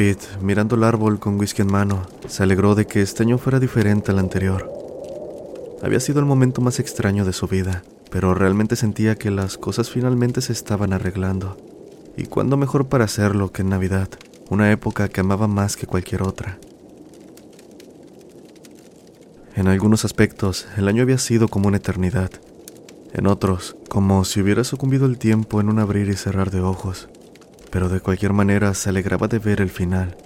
Pete, mirando el árbol con whisky en mano, se alegró de que este año fuera diferente al anterior. Había sido el momento más extraño de su vida, pero realmente sentía que las cosas finalmente se estaban arreglando. ¿Y cuándo mejor para hacerlo que en Navidad, una época que amaba más que cualquier otra? En algunos aspectos, el año había sido como una eternidad. En otros, como si hubiera sucumbido el tiempo en un abrir y cerrar de ojos pero de cualquier manera se alegraba de ver el final.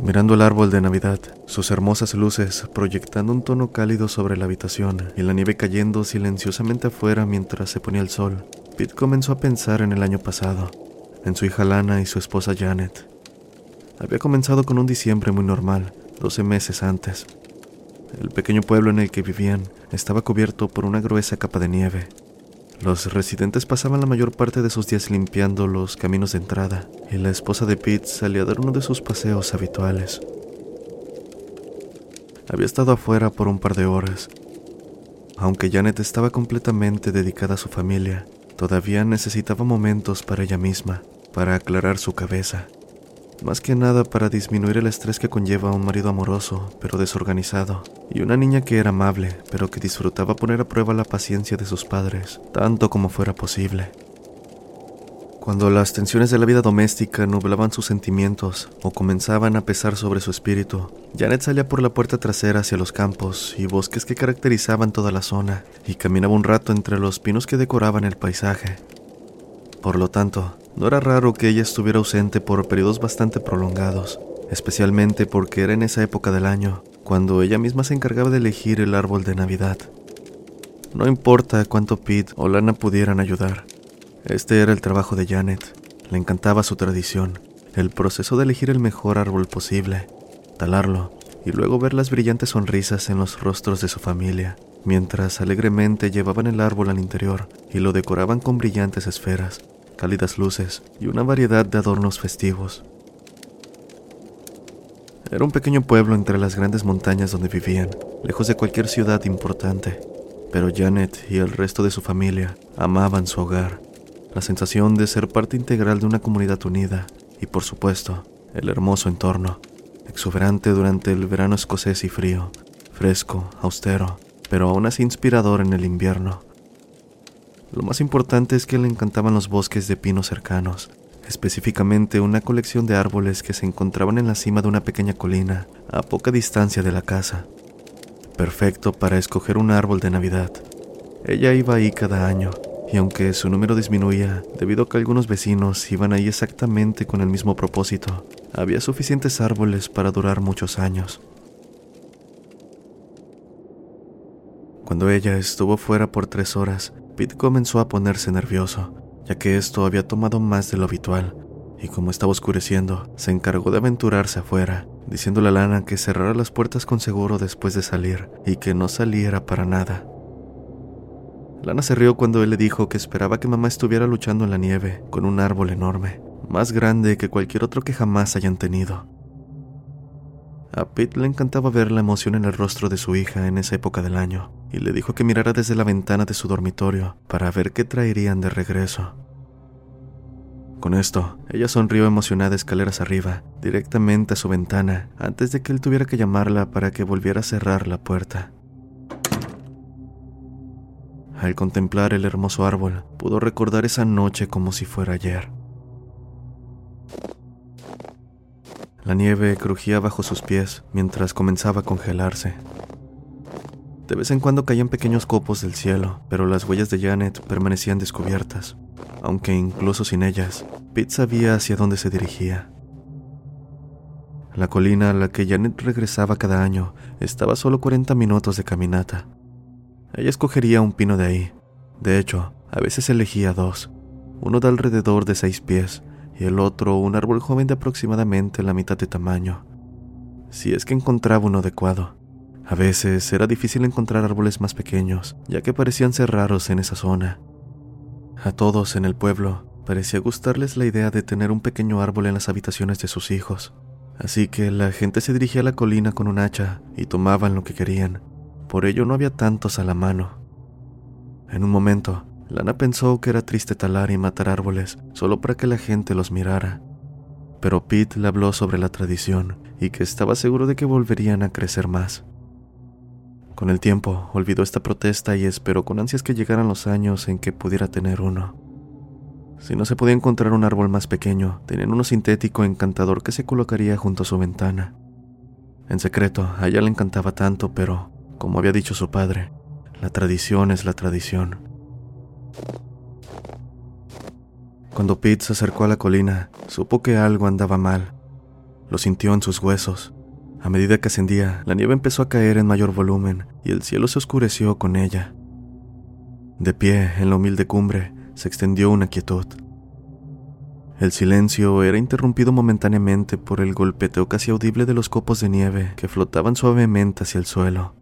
Mirando el árbol de Navidad, sus hermosas luces proyectando un tono cálido sobre la habitación y la nieve cayendo silenciosamente afuera mientras se ponía el sol, Pete comenzó a pensar en el año pasado, en su hija Lana y su esposa Janet. Había comenzado con un diciembre muy normal, 12 meses antes. El pequeño pueblo en el que vivían estaba cubierto por una gruesa capa de nieve, los residentes pasaban la mayor parte de sus días limpiando los caminos de entrada, y la esposa de Pete salía a dar uno de sus paseos habituales. Había estado afuera por un par de horas. Aunque Janet estaba completamente dedicada a su familia, todavía necesitaba momentos para ella misma, para aclarar su cabeza más que nada para disminuir el estrés que conlleva un marido amoroso, pero desorganizado, y una niña que era amable, pero que disfrutaba poner a prueba la paciencia de sus padres, tanto como fuera posible. Cuando las tensiones de la vida doméstica nublaban sus sentimientos o comenzaban a pesar sobre su espíritu, Janet salía por la puerta trasera hacia los campos y bosques que caracterizaban toda la zona y caminaba un rato entre los pinos que decoraban el paisaje. Por lo tanto, no era raro que ella estuviera ausente por periodos bastante prolongados, especialmente porque era en esa época del año, cuando ella misma se encargaba de elegir el árbol de Navidad. No importa cuánto Pete o Lana pudieran ayudar, este era el trabajo de Janet. Le encantaba su tradición, el proceso de elegir el mejor árbol posible, talarlo y luego ver las brillantes sonrisas en los rostros de su familia, mientras alegremente llevaban el árbol al interior y lo decoraban con brillantes esferas, cálidas luces y una variedad de adornos festivos. Era un pequeño pueblo entre las grandes montañas donde vivían, lejos de cualquier ciudad importante, pero Janet y el resto de su familia amaban su hogar, la sensación de ser parte integral de una comunidad unida y, por supuesto, el hermoso entorno, exuberante durante el verano escocés y frío, fresco, austero, pero aún así inspirador en el invierno. Lo más importante es que le encantaban los bosques de pinos cercanos, específicamente una colección de árboles que se encontraban en la cima de una pequeña colina, a poca distancia de la casa. Perfecto para escoger un árbol de Navidad. Ella iba ahí cada año, y aunque su número disminuía debido a que algunos vecinos iban ahí exactamente con el mismo propósito, había suficientes árboles para durar muchos años. Cuando ella estuvo fuera por tres horas, Pete comenzó a ponerse nervioso, ya que esto había tomado más de lo habitual, y como estaba oscureciendo, se encargó de aventurarse afuera, diciéndole a Lana que cerrara las puertas con seguro después de salir y que no saliera para nada. Lana se rió cuando él le dijo que esperaba que mamá estuviera luchando en la nieve con un árbol enorme, más grande que cualquier otro que jamás hayan tenido. A Pete le encantaba ver la emoción en el rostro de su hija en esa época del año, y le dijo que mirara desde la ventana de su dormitorio para ver qué traerían de regreso. Con esto, ella sonrió emocionada escaleras arriba, directamente a su ventana, antes de que él tuviera que llamarla para que volviera a cerrar la puerta. Al contemplar el hermoso árbol, pudo recordar esa noche como si fuera ayer. La nieve crujía bajo sus pies mientras comenzaba a congelarse. De vez en cuando caían pequeños copos del cielo, pero las huellas de Janet permanecían descubiertas, aunque incluso sin ellas, Pete sabía hacia dónde se dirigía. La colina a la que Janet regresaba cada año estaba solo 40 minutos de caminata. Ella escogería un pino de ahí. De hecho, a veces elegía dos, uno de alrededor de seis pies y el otro un árbol joven de aproximadamente la mitad de tamaño. Si es que encontraba uno adecuado. A veces era difícil encontrar árboles más pequeños, ya que parecían ser raros en esa zona. A todos en el pueblo parecía gustarles la idea de tener un pequeño árbol en las habitaciones de sus hijos, así que la gente se dirigía a la colina con un hacha y tomaban lo que querían. Por ello no había tantos a la mano. En un momento, Lana pensó que era triste talar y matar árboles solo para que la gente los mirara. Pero Pete le habló sobre la tradición y que estaba seguro de que volverían a crecer más. Con el tiempo, olvidó esta protesta y esperó con ansias que llegaran los años en que pudiera tener uno. Si no se podía encontrar un árbol más pequeño, tenían uno sintético encantador que se colocaría junto a su ventana. En secreto, a ella le encantaba tanto, pero, como había dicho su padre, la tradición es la tradición. Cuando Pete se acercó a la colina, supo que algo andaba mal. Lo sintió en sus huesos. A medida que ascendía, la nieve empezó a caer en mayor volumen y el cielo se oscureció con ella. De pie, en la humilde cumbre, se extendió una quietud. El silencio era interrumpido momentáneamente por el golpeteo casi audible de los copos de nieve que flotaban suavemente hacia el suelo.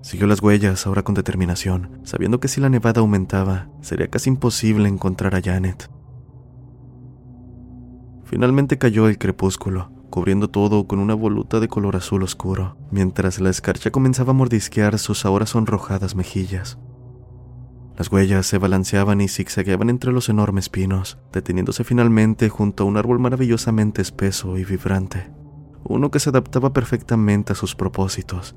Siguió las huellas ahora con determinación, sabiendo que si la nevada aumentaba, sería casi imposible encontrar a Janet. Finalmente cayó el crepúsculo, cubriendo todo con una voluta de color azul oscuro, mientras la escarcha comenzaba a mordisquear sus ahora sonrojadas mejillas. Las huellas se balanceaban y zigzagueaban entre los enormes pinos, deteniéndose finalmente junto a un árbol maravillosamente espeso y vibrante, uno que se adaptaba perfectamente a sus propósitos.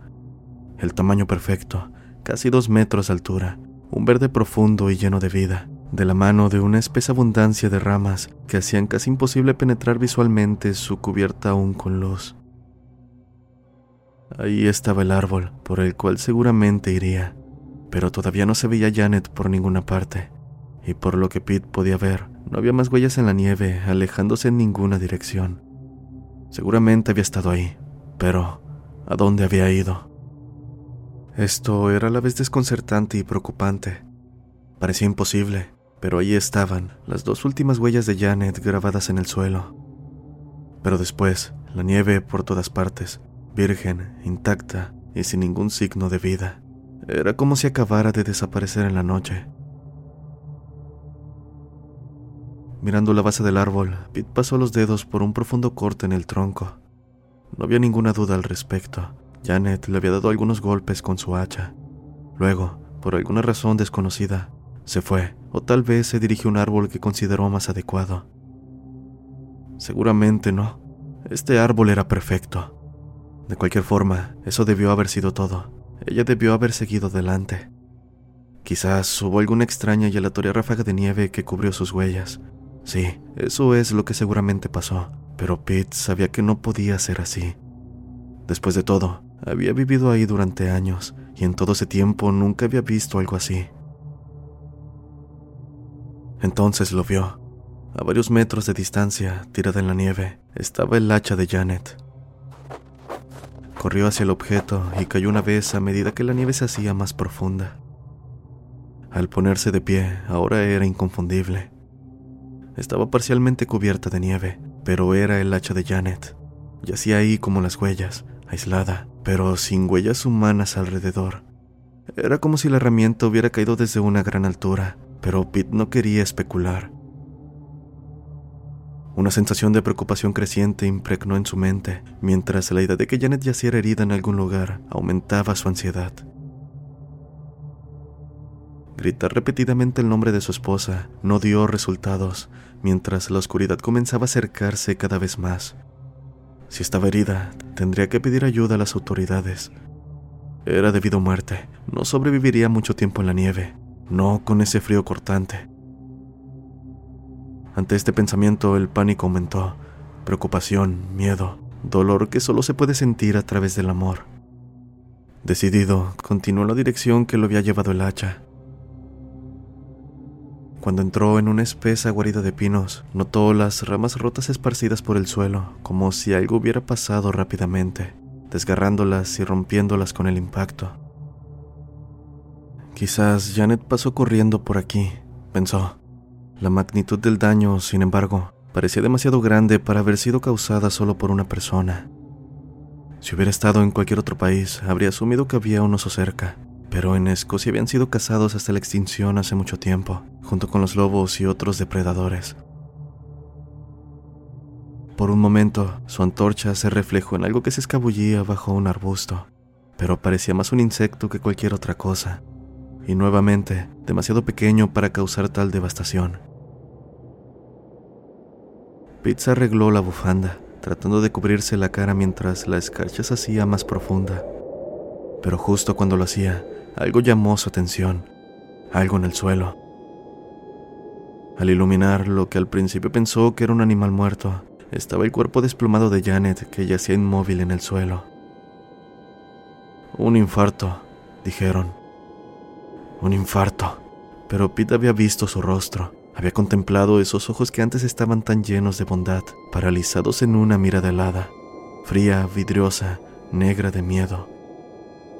El tamaño perfecto, casi dos metros de altura, un verde profundo y lleno de vida, de la mano de una espesa abundancia de ramas que hacían casi imposible penetrar visualmente su cubierta aún con luz. Ahí estaba el árbol, por el cual seguramente iría, pero todavía no se veía Janet por ninguna parte, y por lo que Pete podía ver, no había más huellas en la nieve alejándose en ninguna dirección. Seguramente había estado ahí, pero ¿a dónde había ido? Esto era a la vez desconcertante y preocupante. Parecía imposible, pero allí estaban las dos últimas huellas de Janet grabadas en el suelo. Pero después, la nieve por todas partes, virgen, intacta y sin ningún signo de vida. Era como si acabara de desaparecer en la noche. Mirando la base del árbol, Pete pasó los dedos por un profundo corte en el tronco. No había ninguna duda al respecto. Janet le había dado algunos golpes con su hacha. Luego, por alguna razón desconocida, se fue, o tal vez se dirigió a un árbol que consideró más adecuado. Seguramente no. Este árbol era perfecto. De cualquier forma, eso debió haber sido todo. Ella debió haber seguido adelante. Quizás hubo alguna extraña y aleatoria ráfaga de nieve que cubrió sus huellas. Sí, eso es lo que seguramente pasó, pero Pete sabía que no podía ser así. Después de todo, había vivido ahí durante años y en todo ese tiempo nunca había visto algo así. Entonces lo vio. A varios metros de distancia, tirada en la nieve, estaba el hacha de Janet. Corrió hacia el objeto y cayó una vez a medida que la nieve se hacía más profunda. Al ponerse de pie, ahora era inconfundible. Estaba parcialmente cubierta de nieve, pero era el hacha de Janet. Yacía ahí como las huellas, aislada, pero sin huellas humanas alrededor. Era como si la herramienta hubiera caído desde una gran altura, pero Pete no quería especular. Una sensación de preocupación creciente impregnó en su mente, mientras la idea de que Janet yaciera herida en algún lugar aumentaba su ansiedad. Gritar repetidamente el nombre de su esposa no dio resultados, mientras la oscuridad comenzaba a acercarse cada vez más. Si estaba herida, tendría que pedir ayuda a las autoridades. Era debido a muerte, no sobreviviría mucho tiempo en la nieve, no con ese frío cortante. Ante este pensamiento el pánico aumentó, preocupación, miedo, dolor que solo se puede sentir a través del amor. Decidido, continuó la dirección que lo había llevado el hacha. Cuando entró en una espesa guarida de pinos, notó las ramas rotas esparcidas por el suelo, como si algo hubiera pasado rápidamente, desgarrándolas y rompiéndolas con el impacto. Quizás Janet pasó corriendo por aquí, pensó. La magnitud del daño, sin embargo, parecía demasiado grande para haber sido causada solo por una persona. Si hubiera estado en cualquier otro país, habría asumido que había un oso cerca, pero en Escocia habían sido cazados hasta la extinción hace mucho tiempo, junto con los lobos y otros depredadores. Por un momento, su antorcha se reflejó en algo que se escabullía bajo un arbusto, pero parecía más un insecto que cualquier otra cosa, y nuevamente demasiado pequeño para causar tal devastación. Pete arregló la bufanda, tratando de cubrirse la cara mientras la escarcha se hacía más profunda. Pero justo cuando lo hacía, algo llamó su atención, algo en el suelo. Al iluminar lo que al principio pensó que era un animal muerto, estaba el cuerpo desplomado de Janet que yacía inmóvil en el suelo. Un infarto, dijeron. Un infarto. Pero Pete había visto su rostro había contemplado esos ojos que antes estaban tan llenos de bondad, paralizados en una mirada helada, fría, vidriosa, negra de miedo.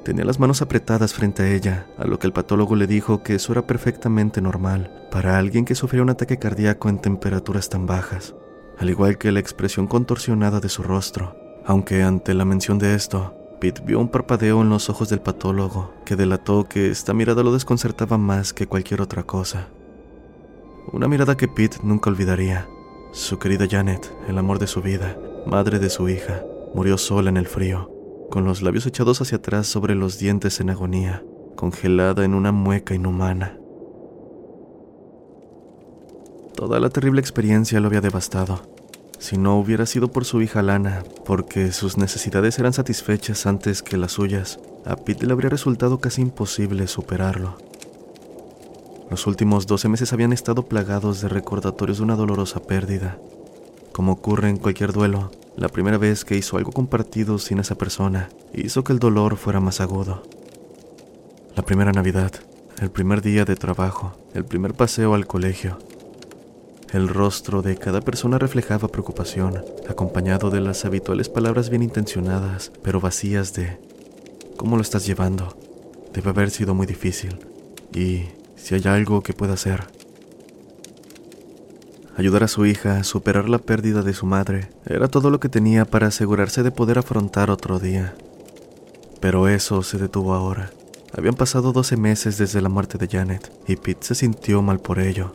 Tenía las manos apretadas frente a ella, a lo que el patólogo le dijo que eso era perfectamente normal para alguien que sufría un ataque cardíaco en temperaturas tan bajas, al igual que la expresión contorsionada de su rostro, aunque ante la mención de esto, Pete vio un parpadeo en los ojos del patólogo que delató que esta mirada lo desconcertaba más que cualquier otra cosa. Una mirada que Pete nunca olvidaría. Su querida Janet, el amor de su vida, madre de su hija, murió sola en el frío, con los labios echados hacia atrás sobre los dientes en agonía, congelada en una mueca inhumana. Toda la terrible experiencia lo había devastado. Si no hubiera sido por su hija Lana, porque sus necesidades eran satisfechas antes que las suyas, a Pete le habría resultado casi imposible superarlo. Los últimos 12 meses habían estado plagados de recordatorios de una dolorosa pérdida. Como ocurre en cualquier duelo, la primera vez que hizo algo compartido sin esa persona hizo que el dolor fuera más agudo. La primera Navidad, el primer día de trabajo, el primer paseo al colegio. El rostro de cada persona reflejaba preocupación, acompañado de las habituales palabras bien intencionadas, pero vacías de ¿Cómo lo estás llevando? Debe haber sido muy difícil. Y si hay algo que pueda hacer. Ayudar a su hija a superar la pérdida de su madre era todo lo que tenía para asegurarse de poder afrontar otro día. Pero eso se detuvo ahora. Habían pasado 12 meses desde la muerte de Janet y Pete se sintió mal por ello.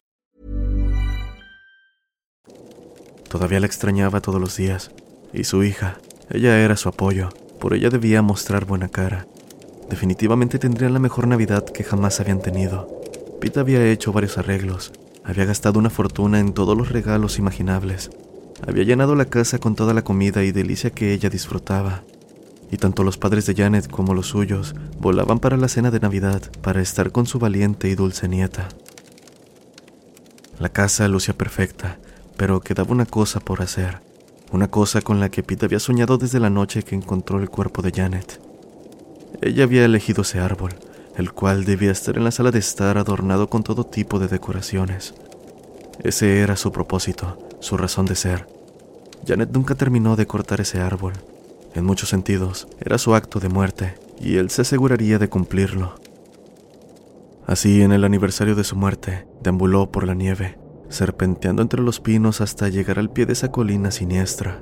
Todavía la extrañaba todos los días. Y su hija, ella era su apoyo. Por ella debía mostrar buena cara. Definitivamente tendrían la mejor Navidad que jamás habían tenido. Pete había hecho varios arreglos, había gastado una fortuna en todos los regalos imaginables. Había llenado la casa con toda la comida y delicia que ella disfrutaba. Y tanto los padres de Janet como los suyos volaban para la cena de Navidad para estar con su valiente y dulce nieta. La casa lucía perfecta, pero quedaba una cosa por hacer. Una cosa con la que Pete había soñado desde la noche que encontró el cuerpo de Janet. Ella había elegido ese árbol, el cual debía estar en la sala de estar adornado con todo tipo de decoraciones. Ese era su propósito, su razón de ser. Janet nunca terminó de cortar ese árbol. En muchos sentidos, era su acto de muerte, y él se aseguraría de cumplirlo. Así, en el aniversario de su muerte, deambuló por la nieve, serpenteando entre los pinos hasta llegar al pie de esa colina siniestra.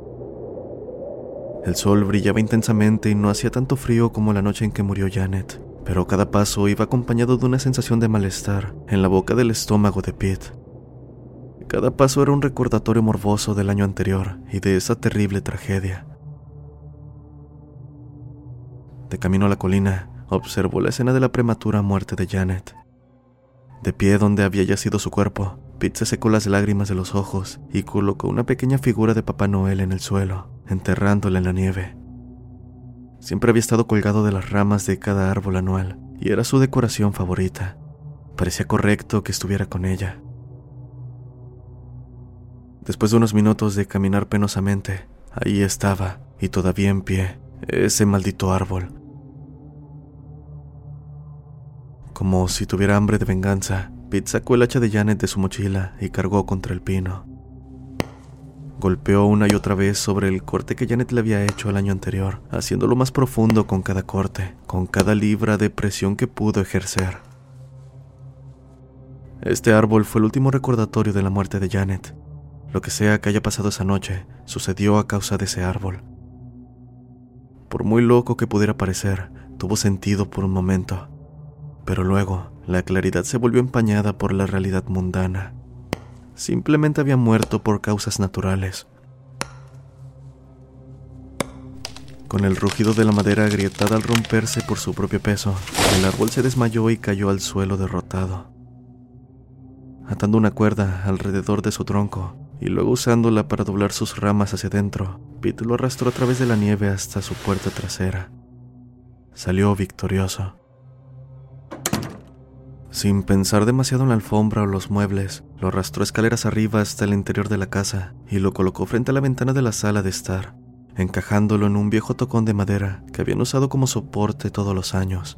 El sol brillaba intensamente y no hacía tanto frío como la noche en que murió Janet, pero cada paso iba acompañado de una sensación de malestar en la boca del estómago de Pete. Cada paso era un recordatorio morboso del año anterior y de esa terrible tragedia. De camino a la colina, observó la escena de la prematura muerte de Janet. De pie donde había yacido su cuerpo, Pete se secó las lágrimas de los ojos y colocó una pequeña figura de Papá Noel en el suelo, enterrándola en la nieve. Siempre había estado colgado de las ramas de cada árbol anual y era su decoración favorita. Parecía correcto que estuviera con ella. Después de unos minutos de caminar penosamente, ahí estaba, y todavía en pie, ese maldito árbol, Como si tuviera hambre de venganza, Pete sacó el hacha de Janet de su mochila y cargó contra el pino. Golpeó una y otra vez sobre el corte que Janet le había hecho el año anterior, haciéndolo más profundo con cada corte, con cada libra de presión que pudo ejercer. Este árbol fue el último recordatorio de la muerte de Janet. Lo que sea que haya pasado esa noche, sucedió a causa de ese árbol. Por muy loco que pudiera parecer, tuvo sentido por un momento pero luego la claridad se volvió empañada por la realidad mundana. Simplemente había muerto por causas naturales. Con el rugido de la madera agrietada al romperse por su propio peso, el árbol se desmayó y cayó al suelo derrotado. Atando una cuerda alrededor de su tronco y luego usándola para doblar sus ramas hacia adentro, Pete lo arrastró a través de la nieve hasta su puerta trasera. Salió victorioso. Sin pensar demasiado en la alfombra o los muebles, lo arrastró escaleras arriba hasta el interior de la casa y lo colocó frente a la ventana de la sala de estar, encajándolo en un viejo tocón de madera que habían usado como soporte todos los años.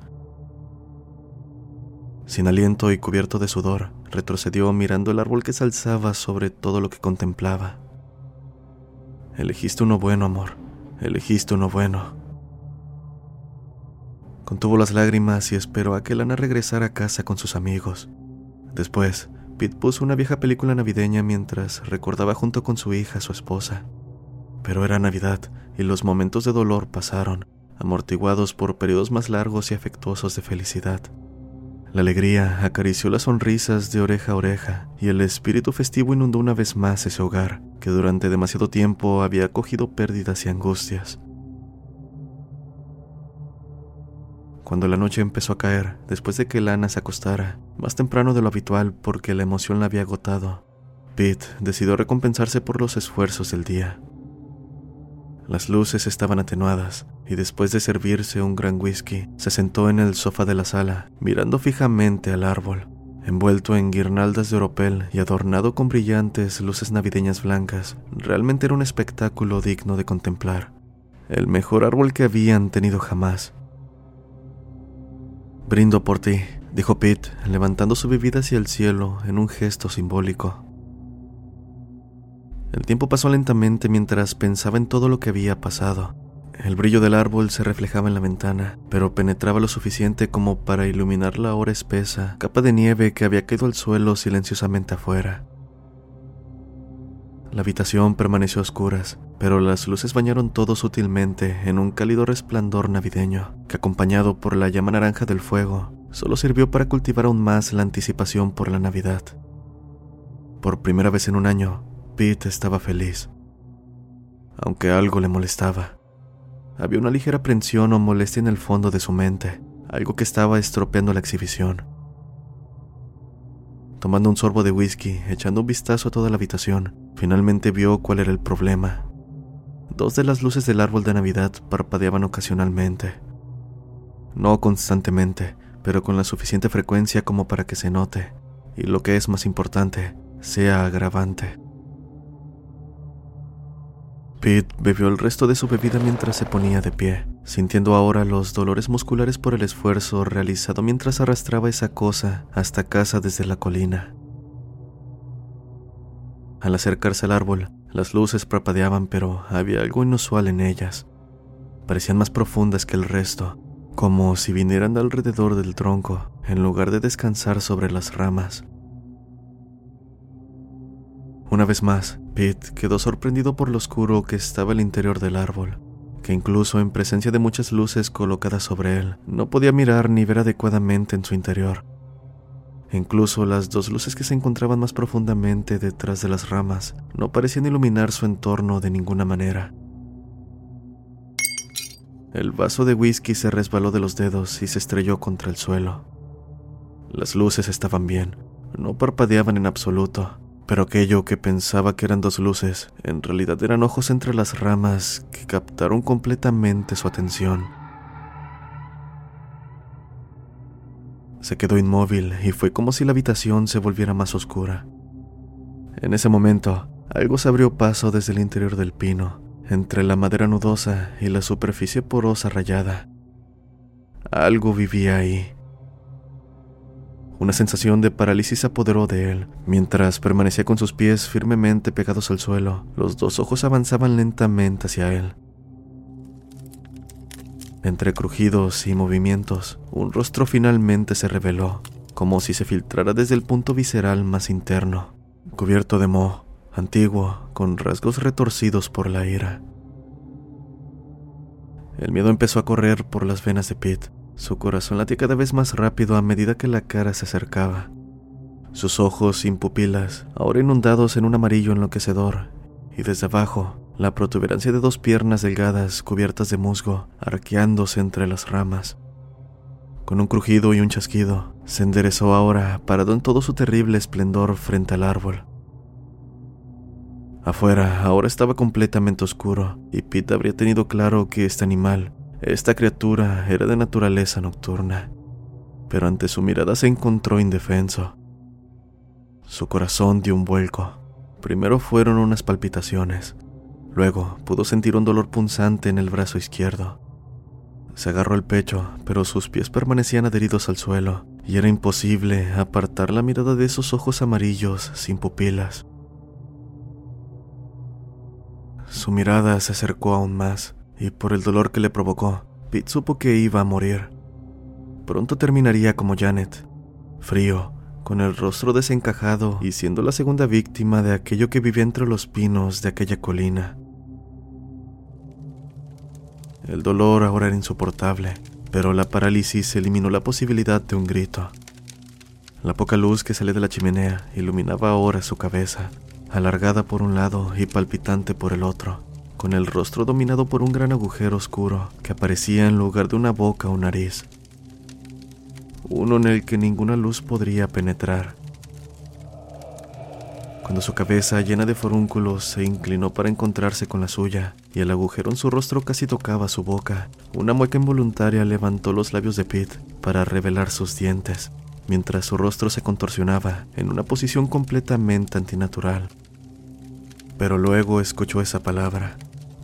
Sin aliento y cubierto de sudor, retrocedió mirando el árbol que se alzaba sobre todo lo que contemplaba. Elegiste uno bueno, amor. Elegiste uno bueno. Contuvo las lágrimas y esperó a que Lana regresara a casa con sus amigos. Después, Pete puso una vieja película navideña mientras recordaba junto con su hija su esposa. Pero era Navidad y los momentos de dolor pasaron, amortiguados por periodos más largos y afectuosos de felicidad. La alegría acarició las sonrisas de oreja a oreja y el espíritu festivo inundó una vez más ese hogar que durante demasiado tiempo había acogido pérdidas y angustias. Cuando la noche empezó a caer, después de que Lana se acostara, más temprano de lo habitual porque la emoción la había agotado, Pete decidió recompensarse por los esfuerzos del día. Las luces estaban atenuadas y después de servirse un gran whisky, se sentó en el sofá de la sala, mirando fijamente al árbol, envuelto en guirnaldas de oropel y adornado con brillantes luces navideñas blancas. Realmente era un espectáculo digno de contemplar. El mejor árbol que habían tenido jamás. Brindo por ti, dijo Pete, levantando su bebida hacia el cielo en un gesto simbólico. El tiempo pasó lentamente mientras pensaba en todo lo que había pasado. El brillo del árbol se reflejaba en la ventana, pero penetraba lo suficiente como para iluminar la ahora espesa capa de nieve que había caído al suelo silenciosamente afuera. La habitación permaneció a oscuras, pero las luces bañaron todo sutilmente en un cálido resplandor navideño, que acompañado por la llama naranja del fuego, solo sirvió para cultivar aún más la anticipación por la Navidad. Por primera vez en un año, Pete estaba feliz, aunque algo le molestaba. Había una ligera aprensión o molestia en el fondo de su mente, algo que estaba estropeando la exhibición. Tomando un sorbo de whisky, echando un vistazo a toda la habitación, finalmente vio cuál era el problema. Dos de las luces del árbol de Navidad parpadeaban ocasionalmente. No constantemente, pero con la suficiente frecuencia como para que se note, y lo que es más importante, sea agravante. Pete bebió el resto de su bebida mientras se ponía de pie. sintiendo ahora los dolores musculares por el esfuerzo realizado mientras arrastraba esa cosa hasta casa desde la colina. Al acercarse al árbol, las luces parpadeaban, pero había algo inusual en ellas. Parecían más profundas que el resto, como si vinieran alrededor del tronco, en lugar de descansar sobre las ramas. Una vez más, Pete quedó sorprendido por lo oscuro que estaba el interior del árbol, que incluso en presencia de muchas luces colocadas sobre él, no podía mirar ni ver adecuadamente en su interior. Incluso las dos luces que se encontraban más profundamente detrás de las ramas no parecían iluminar su entorno de ninguna manera. El vaso de whisky se resbaló de los dedos y se estrelló contra el suelo. Las luces estaban bien, no parpadeaban en absoluto, pero aquello que pensaba que eran dos luces en realidad eran ojos entre las ramas que captaron completamente su atención. Se quedó inmóvil y fue como si la habitación se volviera más oscura. En ese momento, algo se abrió paso desde el interior del pino, entre la madera nudosa y la superficie porosa rayada. Algo vivía ahí. Una sensación de parálisis se apoderó de él. Mientras permanecía con sus pies firmemente pegados al suelo, los dos ojos avanzaban lentamente hacia él. Entre crujidos y movimientos, un rostro finalmente se reveló, como si se filtrara desde el punto visceral más interno, cubierto de moho, antiguo, con rasgos retorcidos por la ira. El miedo empezó a correr por las venas de Pete. Su corazón latía cada vez más rápido a medida que la cara se acercaba. Sus ojos sin pupilas, ahora inundados en un amarillo enloquecedor, y desde abajo, la protuberancia de dos piernas delgadas cubiertas de musgo, arqueándose entre las ramas. Con un crujido y un chasquido, se enderezó ahora, parado en todo su terrible esplendor frente al árbol. Afuera ahora estaba completamente oscuro, y Pete habría tenido claro que este animal, esta criatura, era de naturaleza nocturna. Pero ante su mirada se encontró indefenso. Su corazón dio un vuelco. Primero fueron unas palpitaciones, Luego pudo sentir un dolor punzante en el brazo izquierdo. Se agarró el pecho, pero sus pies permanecían adheridos al suelo, y era imposible apartar la mirada de esos ojos amarillos sin pupilas. Su mirada se acercó aún más, y por el dolor que le provocó, Pete supo que iba a morir. Pronto terminaría como Janet, frío, con el rostro desencajado y siendo la segunda víctima de aquello que vivía entre los pinos de aquella colina. El dolor ahora era insoportable, pero la parálisis eliminó la posibilidad de un grito. La poca luz que salía de la chimenea iluminaba ahora su cabeza, alargada por un lado y palpitante por el otro, con el rostro dominado por un gran agujero oscuro que aparecía en lugar de una boca o nariz uno en el que ninguna luz podría penetrar. Cuando su cabeza llena de forúnculos se inclinó para encontrarse con la suya, y el agujero en su rostro casi tocaba su boca, una mueca involuntaria levantó los labios de Pete para revelar sus dientes, mientras su rostro se contorsionaba en una posición completamente antinatural. Pero luego escuchó esa palabra,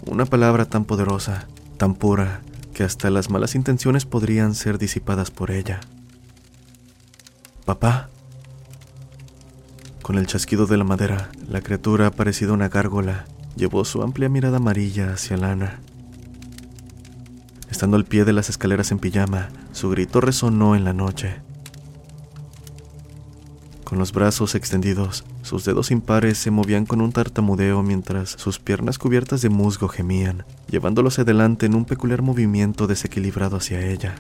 una palabra tan poderosa, tan pura, que hasta las malas intenciones podrían ser disipadas por ella. Papá. Con el chasquido de la madera, la criatura, parecida una gárgola, llevó su amplia mirada amarilla hacia Lana. Estando al pie de las escaleras en pijama, su grito resonó en la noche. Con los brazos extendidos, sus dedos impares se movían con un tartamudeo mientras sus piernas cubiertas de musgo gemían, llevándolo adelante en un peculiar movimiento desequilibrado hacia ella.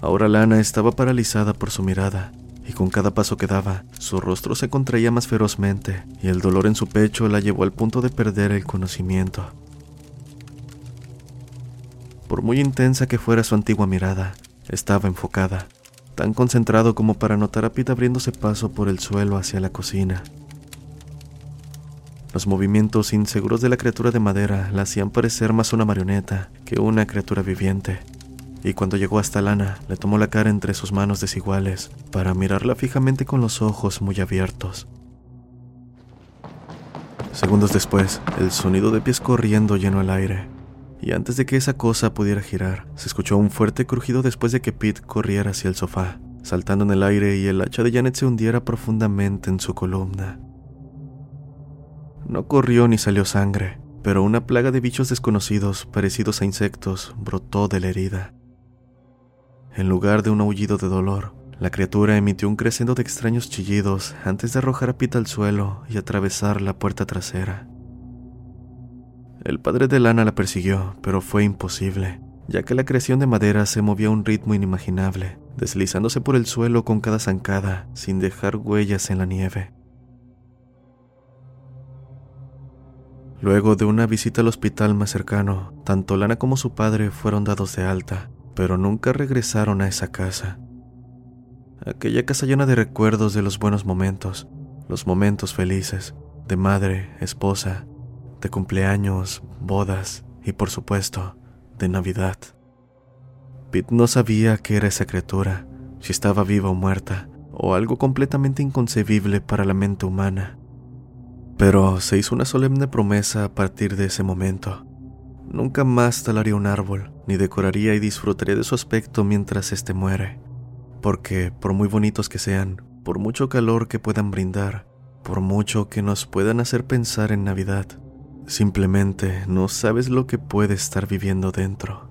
Ahora Lana estaba paralizada por su mirada, y con cada paso que daba, su rostro se contraía más ferozmente, y el dolor en su pecho la llevó al punto de perder el conocimiento. Por muy intensa que fuera su antigua mirada, estaba enfocada, tan concentrado como para notar a Pete abriéndose paso por el suelo hacia la cocina. Los movimientos inseguros de la criatura de madera la hacían parecer más una marioneta que una criatura viviente y cuando llegó hasta Lana, le tomó la cara entre sus manos desiguales para mirarla fijamente con los ojos muy abiertos. Segundos después, el sonido de pies corriendo llenó el aire, y antes de que esa cosa pudiera girar, se escuchó un fuerte crujido después de que Pete corriera hacia el sofá, saltando en el aire y el hacha de Janet se hundiera profundamente en su columna. No corrió ni salió sangre, pero una plaga de bichos desconocidos, parecidos a insectos, brotó de la herida. En lugar de un aullido de dolor, la criatura emitió un crescendo de extraños chillidos antes de arrojar a Pete al suelo y atravesar la puerta trasera. El padre de Lana la persiguió, pero fue imposible, ya que la creación de madera se movía a un ritmo inimaginable, deslizándose por el suelo con cada zancada, sin dejar huellas en la nieve. Luego de una visita al hospital más cercano, tanto Lana como su padre fueron dados de alta, pero nunca regresaron a esa casa. Aquella casa llena de recuerdos de los buenos momentos, los momentos felices, de madre, esposa, de cumpleaños, bodas y por supuesto, de Navidad. Pete no sabía qué era esa criatura, si estaba viva o muerta, o algo completamente inconcebible para la mente humana. Pero se hizo una solemne promesa a partir de ese momento. Nunca más talaría un árbol, ni decoraría y disfrutaría de su aspecto mientras éste muere. Porque, por muy bonitos que sean, por mucho calor que puedan brindar, por mucho que nos puedan hacer pensar en Navidad, simplemente no sabes lo que puede estar viviendo dentro.